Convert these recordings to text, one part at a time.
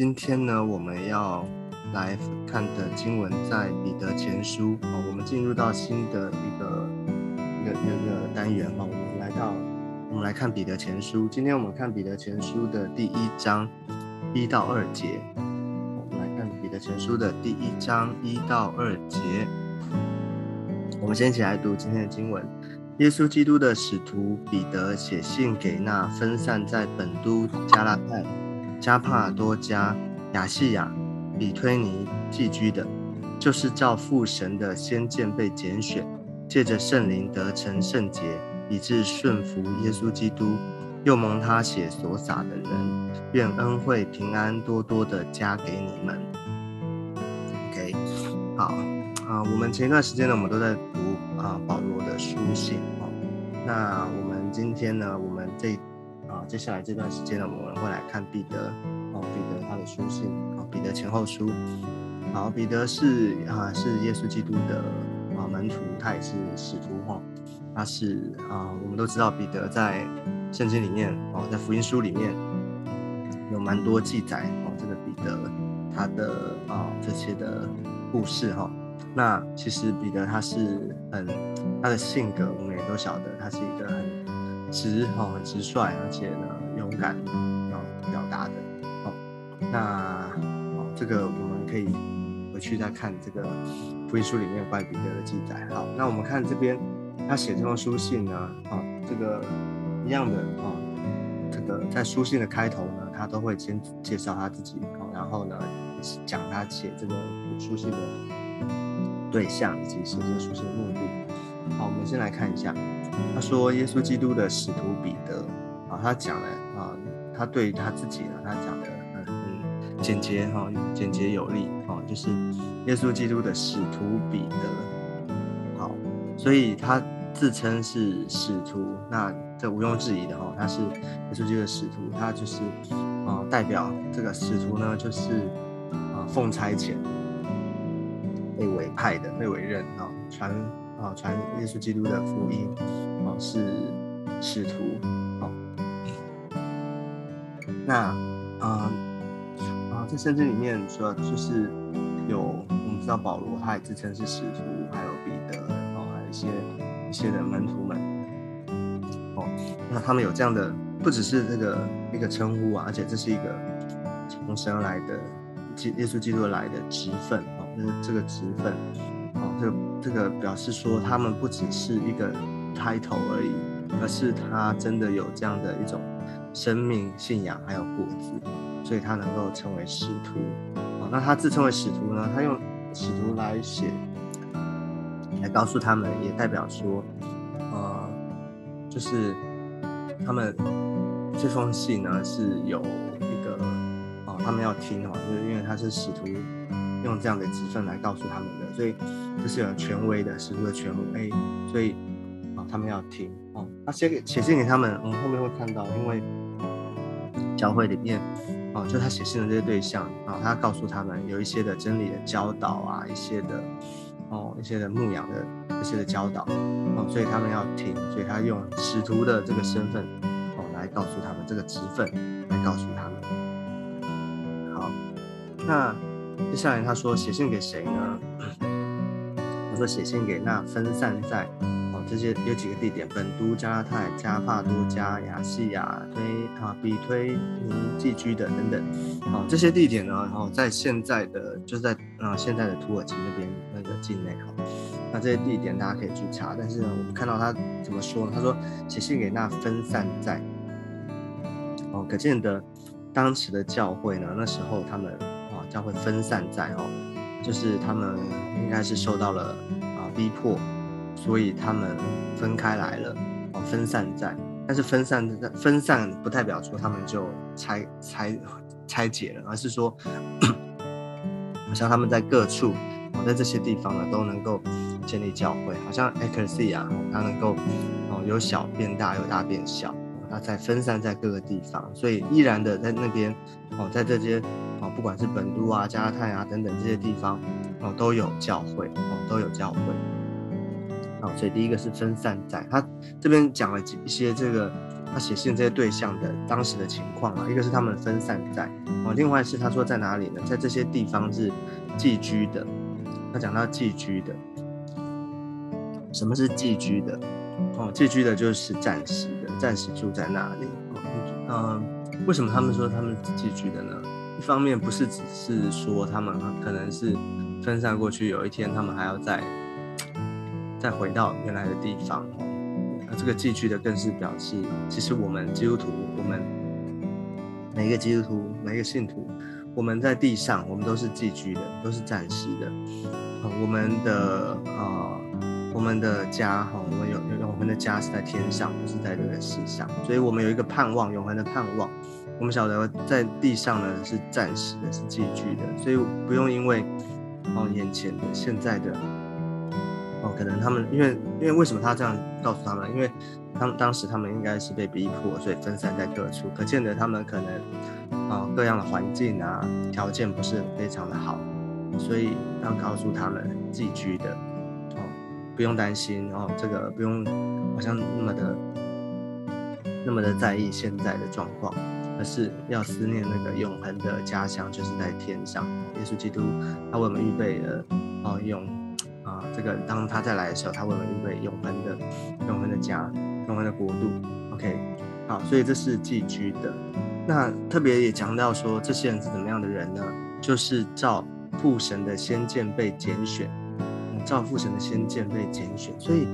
今天呢，我们要来看的经文在彼得前书哦。我们进入到新的一个一个一个单元哈，我们来到我们来看彼得前书。今天我们看彼得前书的第一章一到二节。我们来看彼得前书的第一章一到二节。我们先一起来读今天的经文。耶稣基督的使徒彼得写信给那分散在本都、加拉太、加帕多加、亚细亚、比推尼寄居的，就是照父神的先见被拣选，借着圣灵得成圣洁，以致顺服耶稣基督，又蒙他血所洒的人，愿恩惠平安多多的加给你们。OK，好啊，我们前一段时间呢，我们都在读啊保罗的书信哦。那我们今天呢？我们这，接下来这段时间呢，我们会来看彼得哦，彼得他的书信哦，彼得前后书。好，彼得是啊，是耶稣基督的啊门徒，他也是使徒哈。他是啊，我们都知道彼得在圣经里面哦，在福音书里面有蛮多记载哦，这个彼得他的啊这些的故事哈。那其实彼得他是很他的性格，我们也都晓得，他是一个很直哦，很直率，而且呢勇敢要表达的哦。那哦，这个我们可以回去再看这个福音书里面关于彼得的记载。好，那我们看这边他写这封书信呢，啊，这个一样的啊，这个在书信的开头呢，他都会先介绍他自己，然后呢讲他写这个书信的。对象以及写这个书信的目的。好，我们先来看一下。他说，耶稣基督的使徒彼得啊，他讲了啊，他对他自己呢，他讲的很很简洁哈，简洁有力啊，就是耶稣基督的使徒彼得。好，所以他自称是使徒，那这毋庸置疑的哈，他是耶稣基督的使徒，他就是啊，代表这个使徒呢，就是啊，奉差遣。被委派的、被委任啊，传啊传耶稣基督的福音啊，是使徒啊。那啊啊，在圣经里面说，就是有我们知道保罗，他也自称是使徒，还有彼得哦，还有一些一些的门徒们哦。那他们有这样的，不只是这个一个称呼啊，而且这是一个从神而来的基耶稣基督来的职分。这个职分，哦，这个这个表示说，他们不只是一个 title 而已，而是他真的有这样的一种生命、信仰还有果子，所以他能够成为使徒。哦，那他自称为使徒呢？他用使徒来写，来告诉他们，也代表说，呃，就是他们这封信呢是有一个，哦，他们要听哦，就是因为他是使徒。用这样的职分来告诉他们的，所以这是有权威的，使徒的权威，所以啊，他们要听啊。他写给写信给他们，我们后面会看到，因为教会里面啊，就他写信的这些对象啊，他告诉他们有一些的真理的教导啊，一些的哦，一些的牧养的这些的教导哦，所以他们要听，所以他用使徒的这个身份哦来告诉他们这个职分，来告诉他们。好，那。接下来他说写信给谁呢？他说写信给那分散在哦这些有几个地点：本都、加拉太、加帕多加、亚细亚、推啊比推尼寄居的等等。哦，这些地点呢，然后在现在的就是在啊现在的土耳其那边那个境内哈。那这些地点大家可以去查，但是呢，我们看到他怎么说呢？他说写信给那分散在哦，可见的当时的教会呢，那时候他们。将会分散在哦，就是他们应该是受到了啊逼迫，所以他们分开来了哦，分散在。但是分散分散不代表说他们就拆拆拆解了，而是说，好像他们在各处哦，在这些地方呢都能够建立教会，好像 e c l e s i a 它能够哦由小变大，由大变小，它在分散在各个地方，所以依然的在那边哦，在这些。不管是本都啊、加拉太啊等等这些地方，哦，都有教会，哦，都有教会。好，所以第一个是分散在，他这边讲了几一些这个他写信这些对象的当时的情况啊，一个是他们分散在哦，另外是他说在哪里呢？在这些地方是寄居的。他讲到寄居的，什么是寄居的？哦，寄居的就是暂时的，暂时住在那里。嗯，为什么他们说他们寄居的呢？一方面不是只是说他们可能是分散过去，有一天他们还要再再回到原来的地方。那这个寄居的更是表示，其实我们基督徒，我们每一个基督徒，每一个信徒，我们在地上，我们都是寄居的，都是暂时的。我们的啊，我们的家哈，我们有有我们的家是在天上，不是在这个世上，所以我们有一个盼望，永恒的盼望。我们晓得在地上呢是暂时的，是寄居的，所以不用因为哦眼前的现在的哦，可能他们因为因为为什么他这样告诉他们？因为他们当时他们应该是被逼迫，所以分散在各处，可见的他们可能啊各样的环境啊条件不是非常的好。所以要告诉他们寄居的哦，不用担心哦，这个不用好像那么的那么的在意现在的状况，而是要思念那个永恒的家乡，就是在天上。耶稣基督他为我们预备了哦永啊这个当他再来的时候，他为我们预备永恒的永恒的家，永恒的国度。OK，好，所以这是寄居的。那特别也强调说，这些人是怎么样的人呢？就是照。父神的先见被拣选，照父神的先见被拣选，所以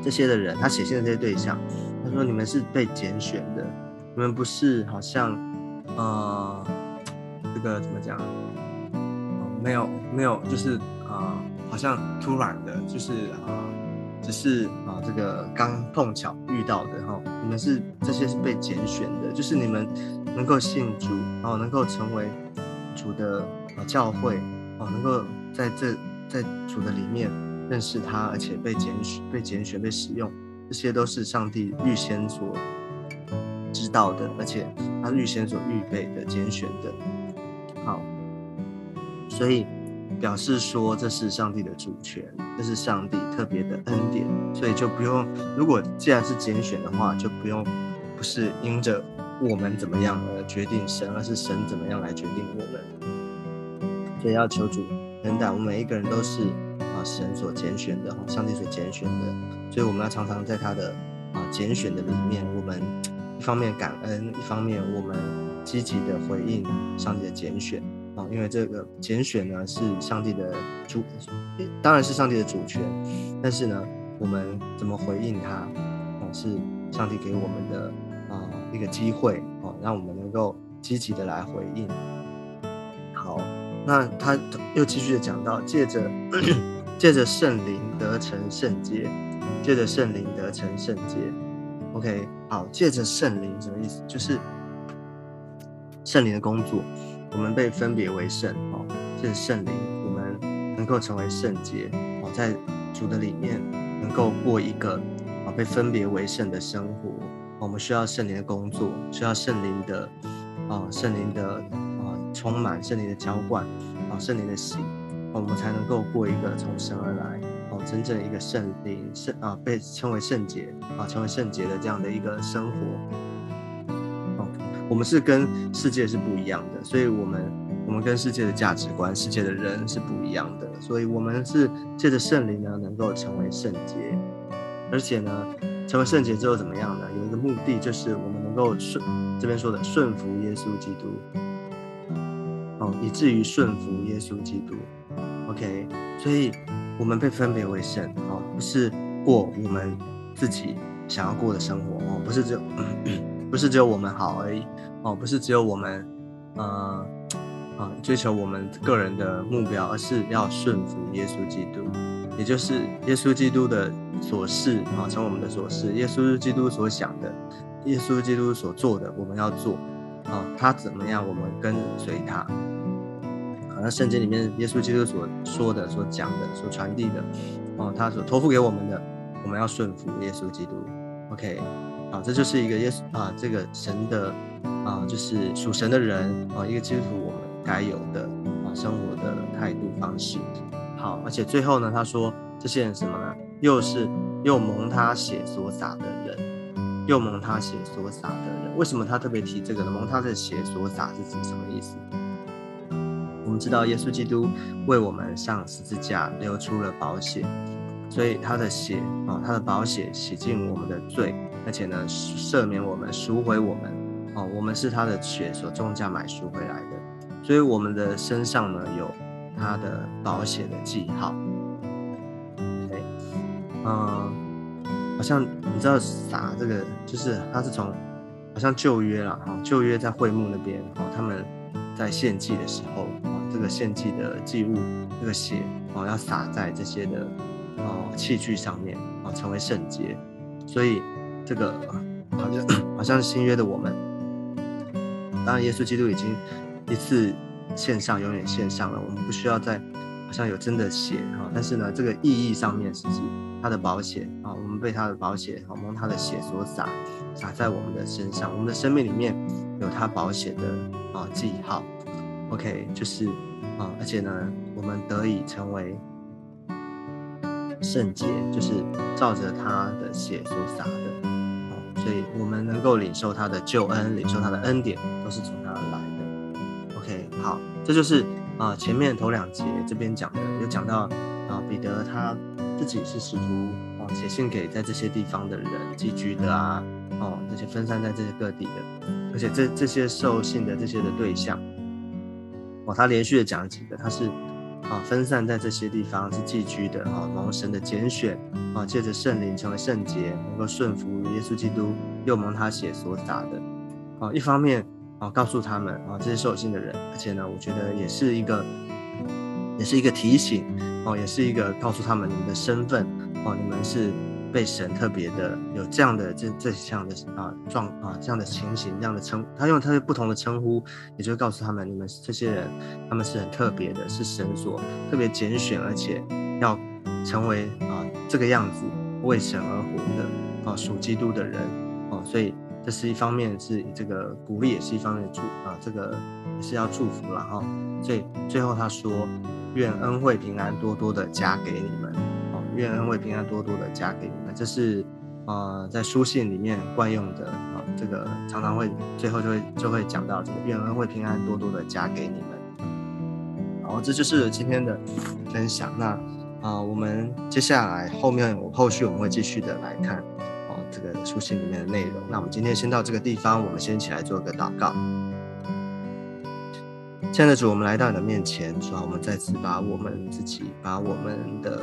这些的人，他写信的这些对象，他说：“你们是被拣选的，你们不是好像，呃，这个怎么讲？没有没有，就是啊，好像突然的，就是啊，只是啊，这个刚碰巧遇到的哈。你们是这些是被拣选的，就是你们能够信主，然后能够成为主的。”啊，教会啊，能够在这在主的里面认识他，而且被拣选、被拣选、被使用，这些都是上帝预先所道的，而且他预先所预备的、拣选的。好，所以表示说这是上帝的主权，这是上帝特别的恩典，所以就不用。如果既然是拣选的话，就不用不是因着我们怎么样而决定神，而是神怎么样来决定我们。所以要求主等待，我们每一个人都是啊神所拣选的，上帝所拣选的。所以我们要常常在他的啊拣选的里面，我们一方面感恩，一方面我们积极的回应上帝的拣选啊。因为这个拣选呢是上帝的主，当然是上帝的主权，但是呢，我们怎么回应他啊，是上帝给我们的啊一个机会啊，让我们能够积极的来回应。好。那他又继续的讲到，借着 借着圣灵得成圣洁，借着圣灵得成圣洁。OK，好，借着圣灵什么意思？就是圣灵的工作，我们被分别为圣哦。借着圣灵，我们能够成为圣洁哦，在主的里面能够过一个啊被分别为圣的生活。我们需要圣灵的工作，需要圣灵的啊圣灵的啊。充满圣灵的浇灌，啊，圣灵的洗，我们才能够过一个从神而来，哦，真正一个圣灵圣啊，被称为圣洁啊，成为圣洁的这样的一个生活。哦，我们是跟世界是不一样的，所以我们我们跟世界的价值观、世界的人是不一样的，所以我们是借着圣灵呢，能够成为圣洁，而且呢，成为圣洁之后怎么样呢？有一个目的，就是我们能够顺这边说的顺服耶稣基督。哦以至于顺服耶稣基督，OK，所以我们被分别为圣，哦，不是过我们自己想要过的生活，哦，不是只有，不是只有我们好而已，哦，不是只有我们，呃，啊，追求我们个人的目标，而是要顺服耶稣基督，也就是耶稣基督的所事，啊，成我们的所事，耶稣基督所想的，耶稣基督所做的，我们要做，啊，他怎么样，我们跟随他。那圣经里面，耶稣基督所说的、所讲的、所传递的，哦，他所托付给我们的，我们要顺服耶稣基督。OK，好，这就是一个耶稣啊，这个神的啊，就是属神的人啊，一个基督徒我们该有的啊生活的态度方式。好，而且最后呢，他说这些人什么呢？又是又蒙他血所洒的人。又蒙他血所洒的人。为什么他特别提这个呢？蒙他的血所洒是指什么意思？我们知道耶稣基督为我们上十字架流出了宝血，所以他的血啊，他的宝血洗净我们的罪，而且呢赦免我们，赎回我们。哦，我们是他的血所重价买赎回来的，所以我们的身上呢有他的保险的记号。嗯，好像你知道撒这个，就是他是从好像旧约了哈，旧约在会幕那边哦，他们在献祭的时候，个献祭的祭物这个血哦要洒在这些的哦器具上面啊，成为圣洁，所以这个好像好像新约的我们。当然，耶稣基督已经一次献上，永远献上了。我们不需要再好像有真的血哈，但是呢，这个意义上面是指他的保险啊，我们被他的保险啊，蒙他的血所洒，洒在我们的身上，我们的生命里面有他保险的啊记号。OK，就是啊，而且呢，我们得以成为圣洁，就是照着他的血所洒的。所以我们能够领受他的救恩，领受他的恩典，都是从他而来的。OK，好，这就是啊前面头两节这边讲的，有讲到啊彼得他自己是使徒啊，写信给在这些地方的人寄居的啊，哦这些分散在这些各地的，而且这这些受信的这些的对象，哦他连续的讲几个，他是。啊，分散在这些地方是寄居的啊，蒙神的拣选啊，借着圣灵成为圣洁，能够顺服耶稣基督，又蒙他血所洒的啊。一方面啊，告诉他们啊，这些受信的人，而且呢，我觉得也是一个，也是一个提醒哦，也是一个告诉他们你们的身份哦，你们是。被神特别的有这样的这这项的啊状啊这样的情形这样的称，他用特别不同的称呼，也就告诉他们，你们这些人他们是很特别的，是神所特别拣选，而且要成为啊这个样子为神而活的啊属基督的人啊，所以这是一方面是这个鼓励，也是一方面祝啊这个是要祝福了哈。所以最后他说，愿恩惠平安多多的加给你们。愿恩惠平安多多的加给你们，这是呃在书信里面惯用的啊，这个常常会最后就会就会讲到这个愿恩惠平安多多的加给你们。好，这就是今天的分享。那啊，我们接下来后面我后续我们会继续的来看哦这个书信里面的内容。那我们今天先到这个地方，我们先起来做个祷告。亲爱的主，我们来到你的面前，主啊，我们再次把我们自己，把我们的。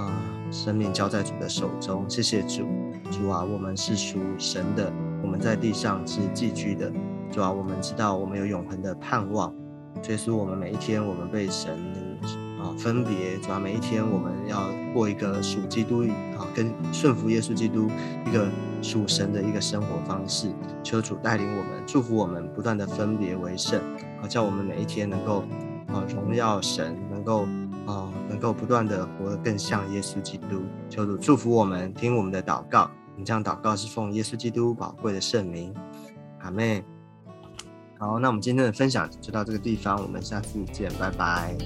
啊，生命交在主的手中，谢谢主，主啊，我们是属神的，我们在地上是寄居的，主啊，我们知道我们有永恒的盼望，耶稣，我们每一天我们被神啊分别，主啊，每一天我们要过一个属基督啊，跟顺服耶稣基督一个属神的一个生活方式，求主带领我们，祝福我们，不断的分别为圣，啊，叫我们每一天能够啊荣耀神，能够。啊，够不断的活得更像耶稣基督，求主祝福我们，听我们的祷告。我们这样祷告是奉耶稣基督宝贵的圣名，阿妹。好，那我们今天的分享就到这个地方，我们下次见，拜拜。